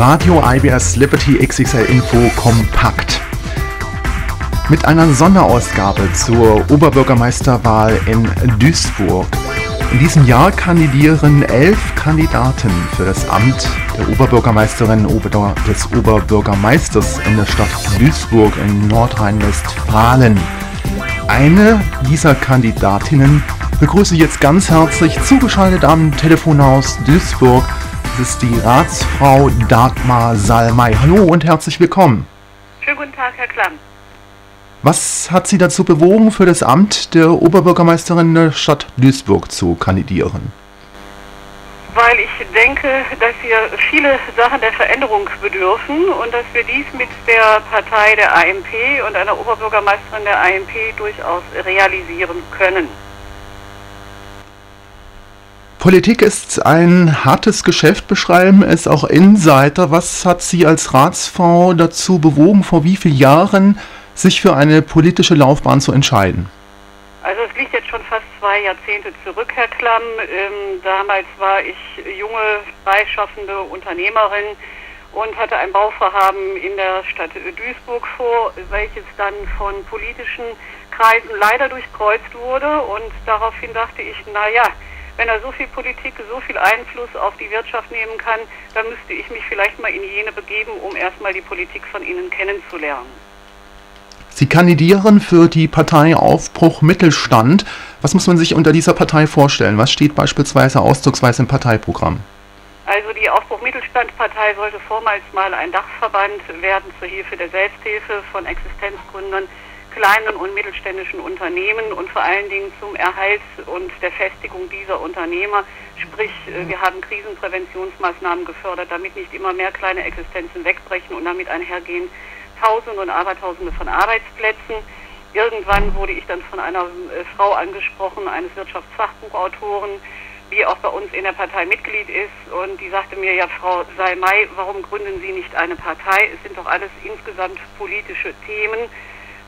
Radio IBS Liberty XXL Info kompakt. Mit einer Sonderausgabe zur Oberbürgermeisterwahl in Duisburg. In diesem Jahr kandidieren elf Kandidaten für das Amt der Oberbürgermeisterin oder des Oberbürgermeisters in der Stadt Duisburg in Nordrhein-Westfalen. Eine dieser Kandidatinnen begrüße ich jetzt ganz herzlich zugeschaltet am Telefon aus Duisburg. Das ist die Ratsfrau Dagmar Salmey. Hallo und herzlich willkommen. Schönen guten Tag, Herr Klamm. Was hat Sie dazu bewogen, für das Amt der Oberbürgermeisterin der Stadt Duisburg zu kandidieren? Weil ich denke, dass wir viele Sachen der Veränderung bedürfen und dass wir dies mit der Partei der AMP und einer Oberbürgermeisterin der AMP durchaus realisieren können. Politik ist ein hartes Geschäft, beschreiben es auch Insider. Was hat Sie als Ratsfrau dazu bewogen, vor wie vielen Jahren sich für eine politische Laufbahn zu entscheiden? Also es liegt jetzt schon fast zwei Jahrzehnte zurück, Herr Klamm. Ähm, damals war ich junge, freischaffende Unternehmerin und hatte ein Bauvorhaben in der Stadt Duisburg vor, welches dann von politischen Kreisen leider durchkreuzt wurde. Und daraufhin dachte ich, naja, wenn er so viel Politik, so viel Einfluss auf die Wirtschaft nehmen kann, dann müsste ich mich vielleicht mal in jene begeben, um erstmal die Politik von Ihnen kennenzulernen. Sie kandidieren für die Partei Aufbruch Mittelstand. Was muss man sich unter dieser Partei vorstellen? Was steht beispielsweise ausdrucksweise im Parteiprogramm? Also die Aufbruch Mittelstand Partei sollte vormals mal ein Dachverband werden zur Hilfe der Selbsthilfe von Existenzgründern kleinen und mittelständischen Unternehmen und vor allen Dingen zum Erhalt und der Festigung dieser Unternehmer. Sprich, äh, wir haben Krisenpräventionsmaßnahmen gefördert, damit nicht immer mehr kleine Existenzen wegbrechen und damit einhergehen Tausende und Abertausende von Arbeitsplätzen. Irgendwann wurde ich dann von einer äh, Frau angesprochen, eines Wirtschaftsfachbuchautoren, die auch bei uns in der Partei Mitglied ist und die sagte mir, ja Frau Salmay, warum gründen Sie nicht eine Partei? Es sind doch alles insgesamt politische Themen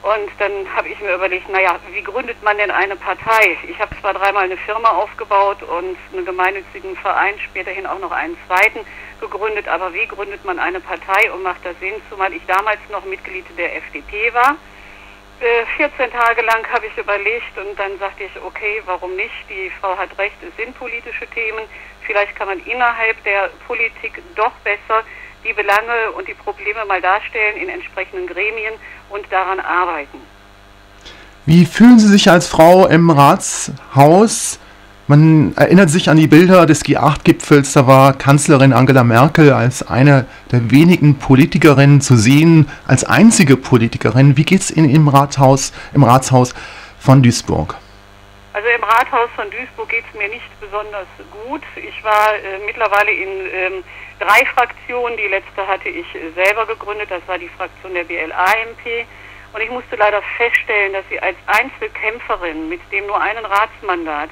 und dann habe ich mir überlegt, naja, wie gründet man denn eine Partei? Ich habe zwar dreimal eine Firma aufgebaut und einen gemeinnützigen Verein, späterhin auch noch einen zweiten gegründet, aber wie gründet man eine Partei und macht das Sinn, zumal ich damals noch Mitglied der FDP war. 14 äh, Tage lang habe ich überlegt und dann sagte ich, okay, warum nicht? Die Frau hat recht, es sind politische Themen. Vielleicht kann man innerhalb der Politik doch besser die Belange und die Probleme mal darstellen in entsprechenden Gremien und daran arbeiten. Wie fühlen Sie sich als Frau im Ratshaus? Man erinnert sich an die Bilder des G8-Gipfels, da war Kanzlerin Angela Merkel als eine der wenigen Politikerinnen zu sehen, als einzige Politikerin. Wie geht es Ihnen im Rathaus, im Ratshaus von Duisburg? Also im Rathaus von Duisburg geht es mir nicht besonders gut. Ich war äh, mittlerweile in ähm, drei Fraktionen. Die letzte hatte ich selber gegründet, das war die Fraktion der BLAMP. Und ich musste leider feststellen, dass sie als Einzelkämpferin mit dem nur einen Ratsmandat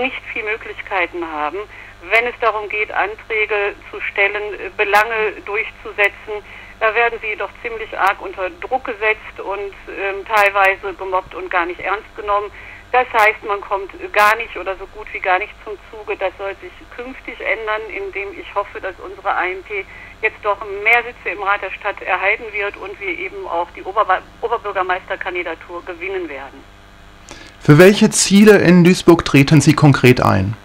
nicht viel Möglichkeiten haben, wenn es darum geht, Anträge zu stellen, Belange durchzusetzen. Da werden sie doch ziemlich arg unter Druck gesetzt und ähm, teilweise gemobbt und gar nicht ernst genommen. Das heißt, man kommt gar nicht oder so gut wie gar nicht zum Zuge. Das soll sich künftig ändern, indem ich hoffe, dass unsere AMP jetzt doch mehr Sitze im Rat der Stadt erhalten wird und wir eben auch die Ober Oberbürgermeisterkandidatur gewinnen werden. Für welche Ziele in Duisburg treten Sie konkret ein?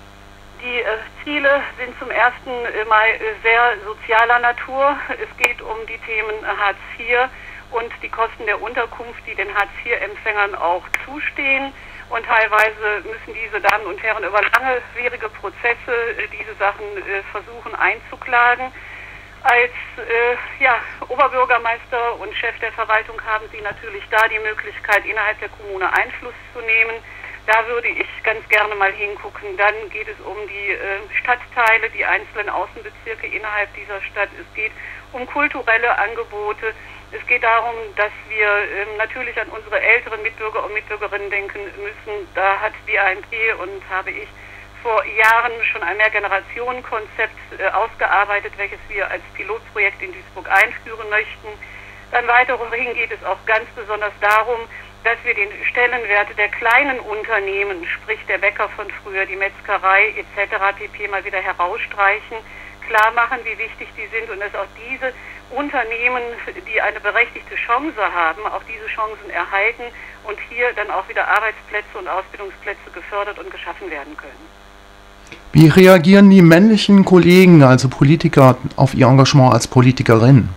Die äh, Ziele sind zum ersten Mal äh, sehr sozialer Natur. Es geht um die Themen Hartz IV und die Kosten der Unterkunft, die den Hartz IV-Empfängern auch zustehen. Und teilweise müssen diese Damen und Herren über langwierige Prozesse äh, diese Sachen äh, versuchen einzuklagen. Als äh, ja, Oberbürgermeister und Chef der Verwaltung haben Sie natürlich da die Möglichkeit, innerhalb der Kommune Einfluss zu nehmen. Da würde ich ganz gerne mal hingucken. Dann geht es um die äh, Stadtteile, die einzelnen Außenbezirke innerhalb dieser Stadt. Es geht um kulturelle Angebote. Es geht darum, dass wir ähm, natürlich an unsere älteren Mitbürger und Mitbürgerinnen denken müssen. Da hat die ANP und habe ich vor Jahren schon ein Mehrgenerationenkonzept äh, ausgearbeitet, welches wir als Pilotprojekt in Duisburg einführen möchten. Dann weiterhin geht es auch ganz besonders darum, dass wir den Stellenwert der kleinen Unternehmen, sprich der Bäcker von früher, die Metzgerei etc. pp. mal wieder herausstreichen klar machen, wie wichtig die sind und dass auch diese Unternehmen, die eine berechtigte Chance haben, auch diese Chancen erhalten und hier dann auch wieder Arbeitsplätze und Ausbildungsplätze gefördert und geschaffen werden können. Wie reagieren die männlichen Kollegen, also Politiker, auf ihr Engagement als Politikerin?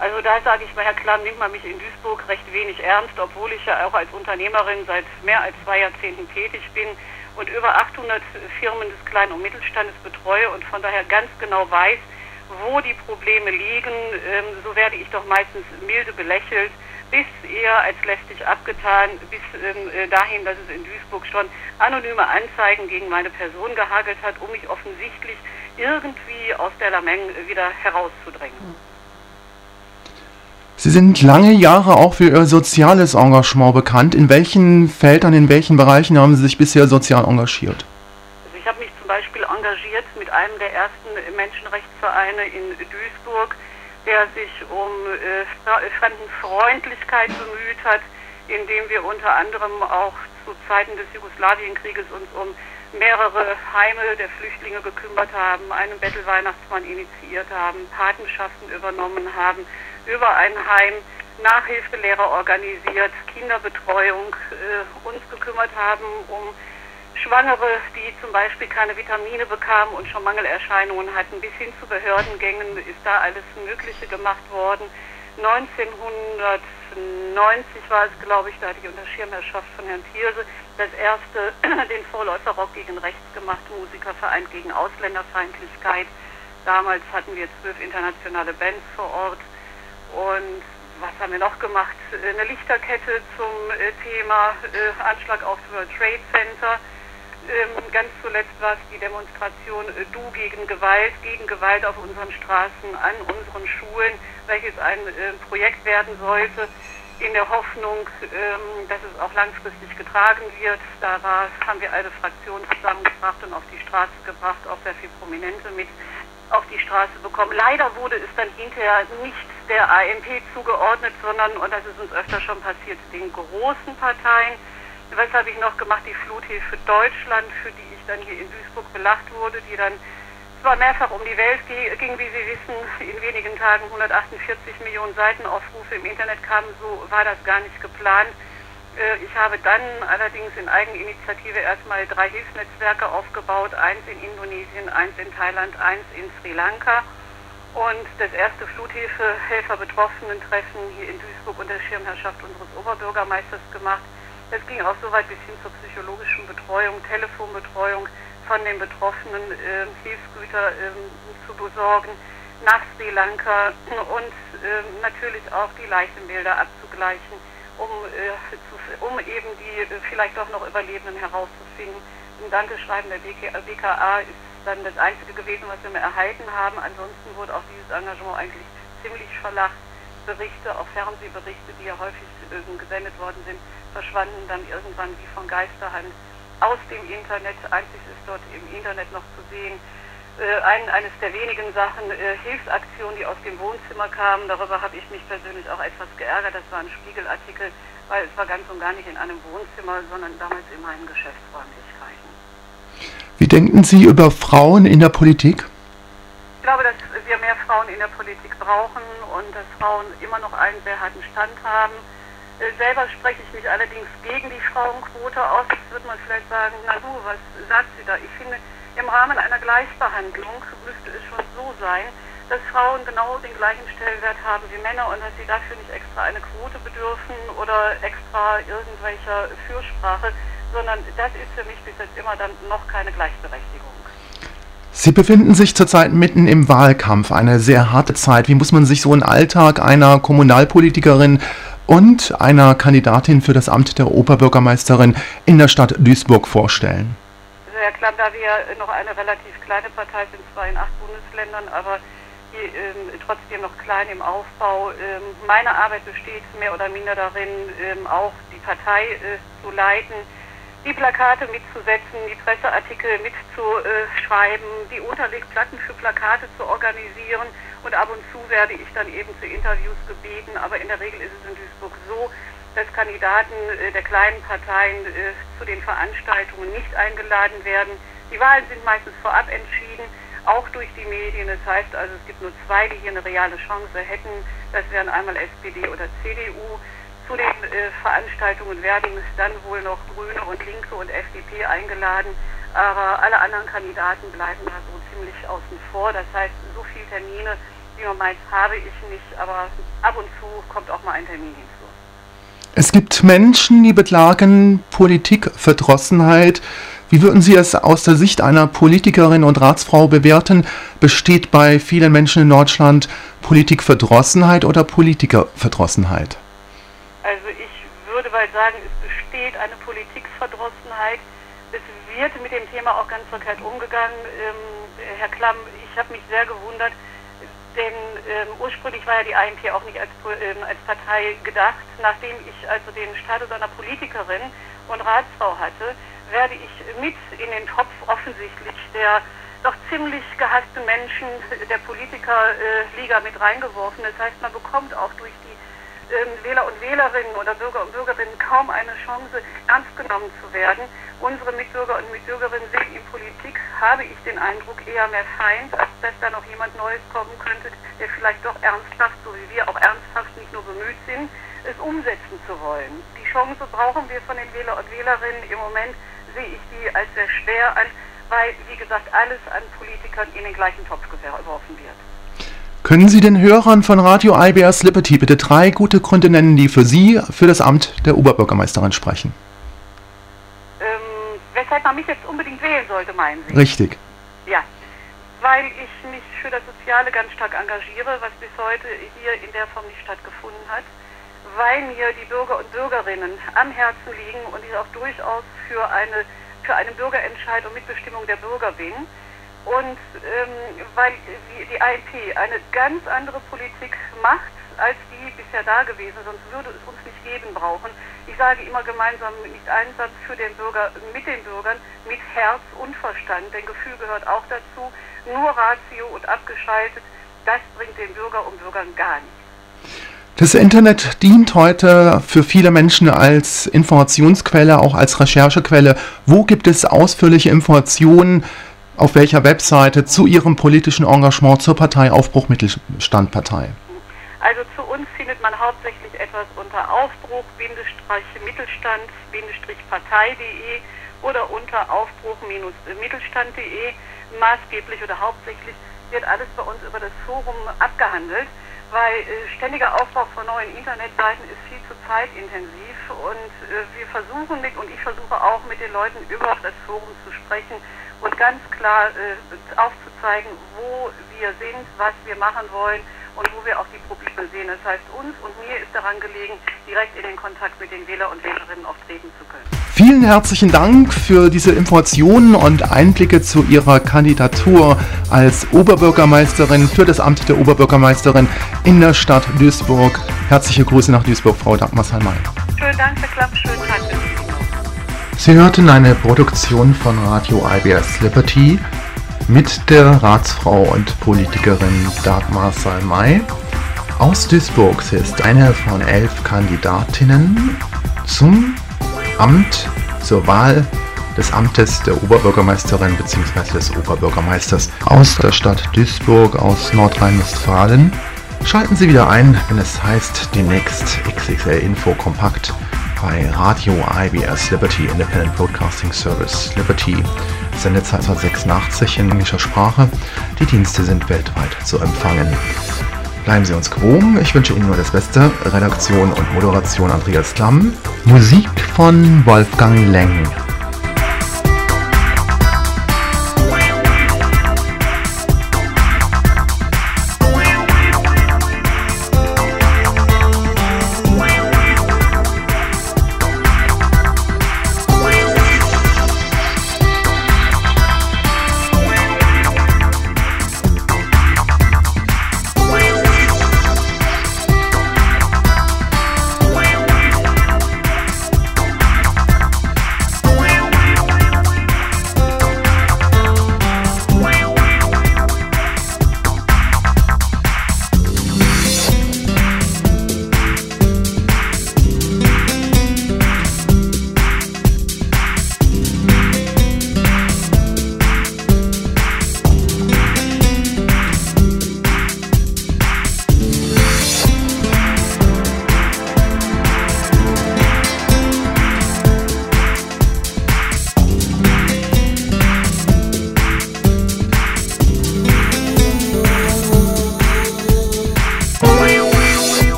Also da sage ich mal, Herr Klamm, nimmt man mich in Duisburg recht wenig ernst, obwohl ich ja auch als Unternehmerin seit mehr als zwei Jahrzehnten tätig bin und über 800 Firmen des Kleinen- und Mittelstandes betreue und von daher ganz genau weiß, wo die Probleme liegen. Ähm, so werde ich doch meistens milde belächelt, bis eher als lästig abgetan, bis ähm, äh, dahin, dass es in Duisburg schon anonyme Anzeigen gegen meine Person gehagelt hat, um mich offensichtlich irgendwie aus der Lameng wieder herauszudrängen. Sie sind lange Jahre auch für Ihr soziales Engagement bekannt. In welchen Feldern, in welchen Bereichen haben Sie sich bisher sozial engagiert? Also ich habe mich zum Beispiel engagiert mit einem der ersten Menschenrechtsvereine in Duisburg, der sich um äh, Fremdenfreundlichkeit bemüht hat, indem wir unter anderem auch zu Zeiten des Jugoslawienkrieges uns um mehrere Heime der Flüchtlinge gekümmert haben, einen Bettelweihnachtsmann initiiert haben, Patenschaften übernommen haben über ein Heim Nachhilfelehrer organisiert, Kinderbetreuung, äh, uns gekümmert haben um Schwangere, die zum Beispiel keine Vitamine bekamen und schon Mangelerscheinungen hatten, bis hin zu Behördengängen ist da alles Mögliche gemacht worden. 1990 war es, glaube ich, da hatte ich unter Schirmherrschaft von Herrn Thierse das erste den Vorläufer Rock gegen Rechts gemacht, Musikerverein gegen Ausländerfeindlichkeit. Damals hatten wir zwölf internationale Bands vor Ort. Und was haben wir noch gemacht? Eine Lichterkette zum äh, Thema äh, Anschlag aufs World Trade Center. Ähm, ganz zuletzt war es die Demonstration äh, Du gegen Gewalt, gegen Gewalt auf unseren Straßen, an unseren Schulen, welches ein äh, Projekt werden sollte, in der Hoffnung, ähm, dass es auch langfristig getragen wird. Da war, haben wir alle Fraktionen zusammengebracht und auf die Straße gebracht, auch sehr viele Prominente mit auf die Straße bekommen. Leider wurde es dann hinterher nicht der AMP zugeordnet, sondern, und das ist uns öfter schon passiert, den großen Parteien. Was habe ich noch gemacht? Die Fluthilfe Deutschland, für die ich dann hier in Duisburg belacht wurde, die dann zwar mehrfach um die Welt ging, wie Sie wissen, in wenigen Tagen 148 Millionen Seitenaufrufe im Internet kamen, so war das gar nicht geplant. Äh, ich habe dann allerdings in Eigeninitiative erstmal drei Hilfsnetzwerke aufgebaut, eins in Indonesien, eins in Thailand, eins in Sri Lanka und das erste Fluthilfe-Helfer-Betroffenen-Treffen hier in Duisburg unter Schirmherrschaft unseres Oberbürgermeisters gemacht. Es ging auch so weit bis hin zur psychologischen Betreuung, Telefonbetreuung von den Betroffenen, äh, Hilfsgüter äh, zu besorgen nach Sri Lanka und äh, natürlich auch die Leichenbilder abzugleichen um, äh, zu, um eben die äh, vielleicht doch noch Überlebenden herauszufinden. Ein Dankeschreiben der BKA ist dann das Einzige gewesen, was wir mehr erhalten haben. Ansonsten wurde auch dieses Engagement eigentlich ziemlich verlacht. Berichte, auch Fernsehberichte, die ja häufig äh, gesendet worden sind, verschwanden dann irgendwann wie von Geisterhand aus dem Internet. Einzig ist dort im Internet noch zu sehen, äh, ein, eines der wenigen Sachen, äh, Hilfsaktionen, die aus dem Wohnzimmer kamen. Darüber habe ich mich persönlich auch etwas geärgert. Das war ein Spiegelartikel, weil es war ganz und gar nicht in einem Wohnzimmer, sondern damals in meinen Geschäftsräumlichkeiten. Wie denken Sie über Frauen in der Politik? Ich glaube, dass wir mehr Frauen in der Politik brauchen und dass Frauen immer noch einen sehr harten Stand haben. Äh, selber spreche ich mich allerdings gegen die Frauenquote aus. Jetzt wird man vielleicht sagen, na du, was sagt sie da? Ich finde, im Rahmen einer Gleichbehandlung müsste es schon so sein, dass Frauen genau den gleichen Stellenwert haben wie Männer und dass sie dafür nicht extra eine Quote bedürfen oder extra irgendwelcher Fürsprache, sondern das ist für mich bis jetzt immer dann noch keine Gleichberechtigung. Sie befinden sich zurzeit mitten im Wahlkampf, eine sehr harte Zeit. Wie muss man sich so einen Alltag einer Kommunalpolitikerin und einer Kandidatin für das Amt der Oberbürgermeisterin in der Stadt Duisburg vorstellen? Herr Klamm, da wir noch eine relativ kleine Partei sind, zwar in acht Bundesländern, aber die, ähm, trotzdem noch klein im Aufbau. Ähm, meine Arbeit besteht mehr oder minder darin, ähm, auch die Partei äh, zu leiten, die Plakate mitzusetzen, die Presseartikel mitzuschreiben, die Unterlegplatten für Plakate zu organisieren und ab und zu werde ich dann eben zu Interviews gebeten, aber in der Regel ist es in Duisburg so, dass Kandidaten äh, der kleinen Parteien äh, zu den Veranstaltungen nicht eingeladen werden. Die Wahlen sind meistens vorab entschieden, auch durch die Medien. Das heißt also, es gibt nur zwei, die hier eine reale Chance hätten. Das wären einmal SPD oder CDU. Zu den äh, Veranstaltungen werden dann wohl noch Grüne und Linke und FDP eingeladen. Aber alle anderen Kandidaten bleiben da so ziemlich außen vor. Das heißt, so viele Termine, wie man meint, habe ich nicht. Aber ab und zu kommt auch mal ein Termin hinzu. Es gibt Menschen, die beklagen Politikverdrossenheit. Wie würden Sie es aus der Sicht einer Politikerin und Ratsfrau bewerten? Besteht bei vielen Menschen in Deutschland Politikverdrossenheit oder Politikerverdrossenheit? Mal sagen, es besteht eine Politikverdrossenheit. Es wird mit dem Thema auch ganz verkehrt umgegangen. Ähm, Herr Klamm, ich habe mich sehr gewundert, denn ähm, ursprünglich war ja die AMP auch nicht als, ähm, als Partei gedacht. Nachdem ich also den Status einer Politikerin und Ratsfrau hatte, werde ich mit in den Topf offensichtlich der doch ziemlich gehassten Menschen der Politikerliga mit reingeworfen. Das heißt, man bekommt auch durch die Wähler und Wählerinnen oder Bürger und Bürgerinnen kaum eine Chance, ernst genommen zu werden. Unsere Mitbürger und Mitbürgerinnen sehen in Politik, habe ich den Eindruck, eher mehr Feind, als dass da noch jemand Neues kommen könnte, der vielleicht doch ernsthaft, so wie wir auch ernsthaft nicht nur bemüht sind, es umsetzen zu wollen. Die Chance brauchen wir von den Wähler und Wählerinnen. Im Moment sehe ich die als sehr schwer an, weil, wie gesagt, alles an Politikern in den gleichen Topf geworfen wird. Können Sie den Hörern von Radio IBS Liberty bitte drei gute Gründe nennen, die für Sie für das Amt der Oberbürgermeisterin sprechen? Ähm, weshalb man mich jetzt unbedingt wählen sollte, meinen Sie? Richtig. Ja, weil ich mich für das Soziale ganz stark engagiere, was bis heute hier in der Form nicht stattgefunden hat, weil mir die Bürger und Bürgerinnen am Herzen liegen und ich auch durchaus für eine für einen Bürgerentscheid und Mitbestimmung der Bürger bin und ähm, weil die ANP eine ganz andere Politik macht, als die bisher da gewesen, sonst würde es uns nicht geben brauchen. Ich sage immer gemeinsam, nicht einsam für den Bürger, mit den Bürgern, mit Herz und Verstand, denn Gefühl gehört auch dazu. Nur Ratio und abgeschaltet, das bringt den Bürger und Bürgern gar nichts. Das Internet dient heute für viele Menschen als Informationsquelle, auch als Recherchequelle. Wo gibt es ausführliche Informationen auf welcher Webseite zu Ihrem politischen Engagement zur Partei Aufbruch Mittelstandpartei? Also zu uns findet man hauptsächlich etwas unter Aufbruch-Mittelstand-partei.de oder unter Aufbruch-mittelstand.de. Maßgeblich oder hauptsächlich wird alles bei uns über das Forum abgehandelt, weil äh, ständiger Aufbau von neuen Internetseiten ist viel zu zeitintensiv und äh, wir versuchen mit und ich versuche auch mit den Leuten über das Forum zu sprechen und ganz klar äh, aufzuzeigen, wo wir sind, was wir machen wollen und wo wir auch die Probleme sehen. Das heißt, uns und mir ist daran gelegen, direkt in den Kontakt mit den Wähler und Wählerinnen auch treten zu können. Vielen herzlichen Dank für diese Informationen und Einblicke zu Ihrer Kandidatur als Oberbürgermeisterin für das Amt der Oberbürgermeisterin in der Stadt Duisburg. Herzliche Grüße nach Duisburg, Frau Dagmar Salmay. Schönen Dank, Herr Klapp. Schönen Tag. Sie hörten eine Produktion von Radio IBS Liberty mit der Ratsfrau und Politikerin Dagmar Salmay aus Duisburg. Sie ist eine von elf Kandidatinnen zum Amt, zur Wahl des Amtes der Oberbürgermeisterin bzw. des Oberbürgermeisters aus der Stadt Duisburg aus Nordrhein-Westfalen. Schalten Sie wieder ein, wenn es heißt, demnächst XXL Info Kompakt bei Radio IBS Liberty Independent Broadcasting Service. Liberty Sendezeit 1986 in englischer Sprache. Die Dienste sind weltweit zu empfangen. Bleiben Sie uns gewogen. Ich wünsche Ihnen nur das Beste. Redaktion und Moderation Andreas Klamm. Musik von Wolfgang Leng.